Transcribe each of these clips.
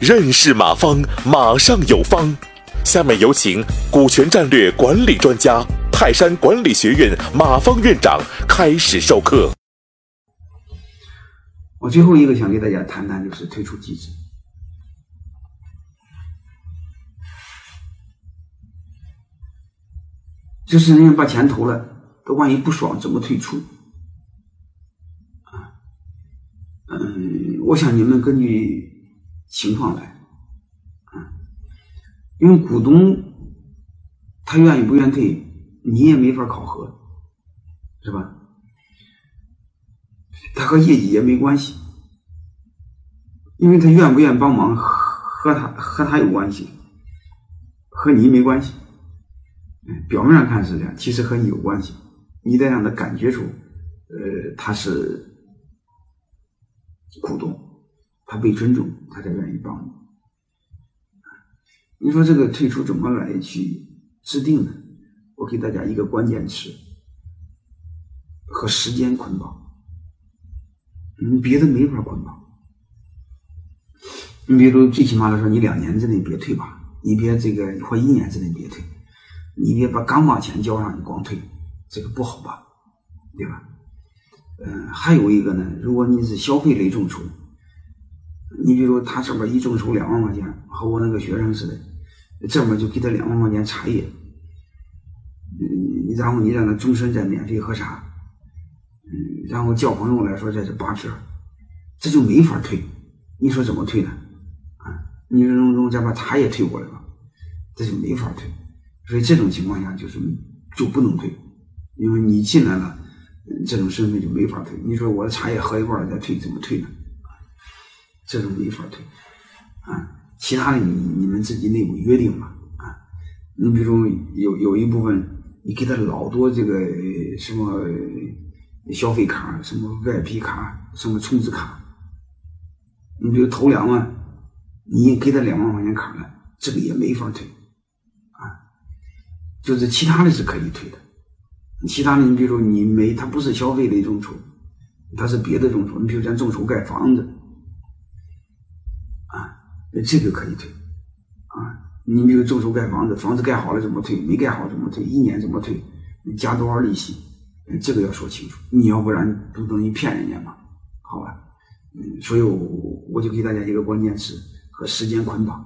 认识马方，马上有方。下面有请股权战略管理专家、泰山管理学院马方院长开始授课。我最后一个想给大家谈谈，就是退出机制。就是人家把钱投了，他万一不爽，怎么退出？啊，嗯，我想你们根据。情况来，啊，因为股东他愿意不愿退，你也没法考核，是吧？他和业绩也没关系，因为他愿不愿帮忙和他和他有关系，和你没关系。表面上看是这样，其实和你有关系。你得让他感觉出，呃，他是股东。他被尊重，他才愿意帮你。你说这个退出怎么来去制定呢？我给大家一个关键词：和时间捆绑。你别的没法捆绑。你比如最起码来说，你两年之内别退吧，你别这个或一年之内别退，你别把刚把钱交上，你光退，这个不好吧？对吧？嗯，还有一个呢，如果你是消费类众筹。你比如他这边一众筹两万块钱，和我那个学生似的，这边就给他两万块钱茶叶，嗯，然后你让他终身再免费喝茶，嗯，然后交朋友来说这是八折，这就没法退，你说怎么退呢？啊，你从中再把茶叶退过来吧，这就没法退，所以这种情况下就是就不能退，因为你进来了，这种身份就没法退。你说我的茶叶喝一半再退，怎么退呢？这种没法退，啊，其他的你你们自己内部约定吧，啊，你比如有有一部分你给他老多这个什么消费卡、什么 VIP 卡、什么充值卡，你比如投两万，你给他两万块钱卡了，这个也没法退，啊，就是其他的是可以退的，其他的你比如说你没他不是消费的一种筹，他是别的众筹，你比如咱众筹盖房子。啊这个可以退，啊，你比如众筹盖房子，房子盖好了怎么退？没盖好怎么退？一年怎么退？加多少利息？这个要说清楚，你要不然不等于骗人家嘛？好吧，嗯，所以我我就给大家一个关键词和时间捆绑，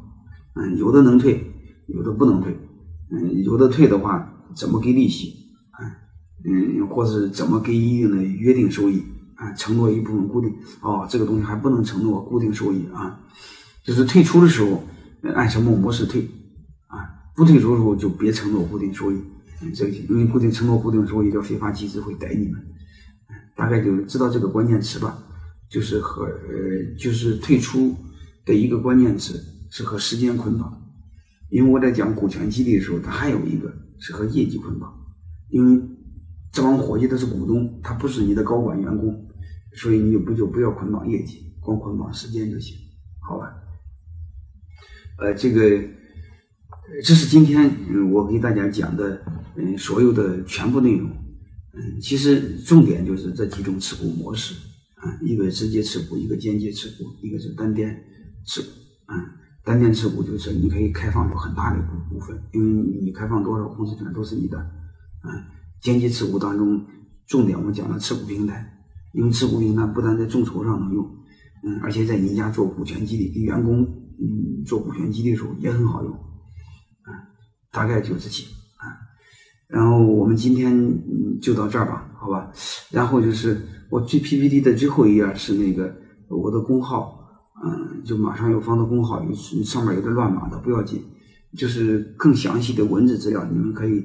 嗯，有的能退，有的不能退，嗯，有的退的话怎么给利息？啊，嗯，或者怎么给一定的约定收益？啊，承诺一部分固定，哦，这个东西还不能承诺固定收益啊。就是退出的时候，按什么模式退啊？不退出的时候就别承诺固定收益，这个因为固定承诺固定收益，叫非法集资会逮你们。大概就知道这个关键词吧，就是和呃，就是退出的一个关键词是和时间捆绑。因为我在讲股权激励的时候，它还有一个是和业绩捆绑，因为这帮伙计都是股东，他不是你的高管员工，所以你就不就不要捆绑业绩，光捆绑时间就行，好吧？呃，这个，这是今天我给大家讲的，嗯，所有的全部内容，嗯，其实重点就是这几种持股模式，啊，一个直接持股，一个间接持股，一个是单边持股，啊，单边持股就是你可以开放出很大的股股份，因为你开放多少公司权都是你的，啊，间接持股当中，重点我们讲了持股平台，因为持股平台不但在众筹上能用，嗯，而且在您家做股权激励，给员工。嗯，做股权激励的时候也很好用，啊，大概就这些啊。然后我们今天嗯就到这儿吧，好吧。然后就是我最 PPT 的最后一页是那个我的工号，嗯，就马上有放到工号，有上面有点乱码的不要紧，就是更详细的文字资料，你们可以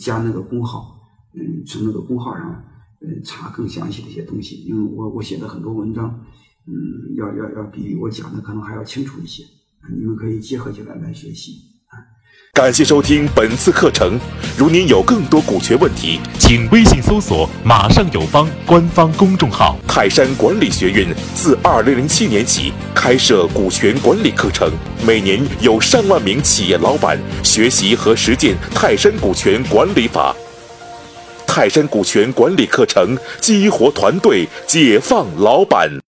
加那个工号，嗯，从那个公号上嗯查更详细的一些东西，因为我我写的很多文章。嗯，要要要比我讲的可能还要清楚一些，你们可以结合起来来学习。感谢收听本次课程。如您有更多股权问题，请微信搜索“马上有方”官方公众号。泰山管理学院自二零零七年起开设股权管理课程，每年有上万名企业老板学习和实践泰山股权管理法。泰山股权管理课程，激活团队，解放老板。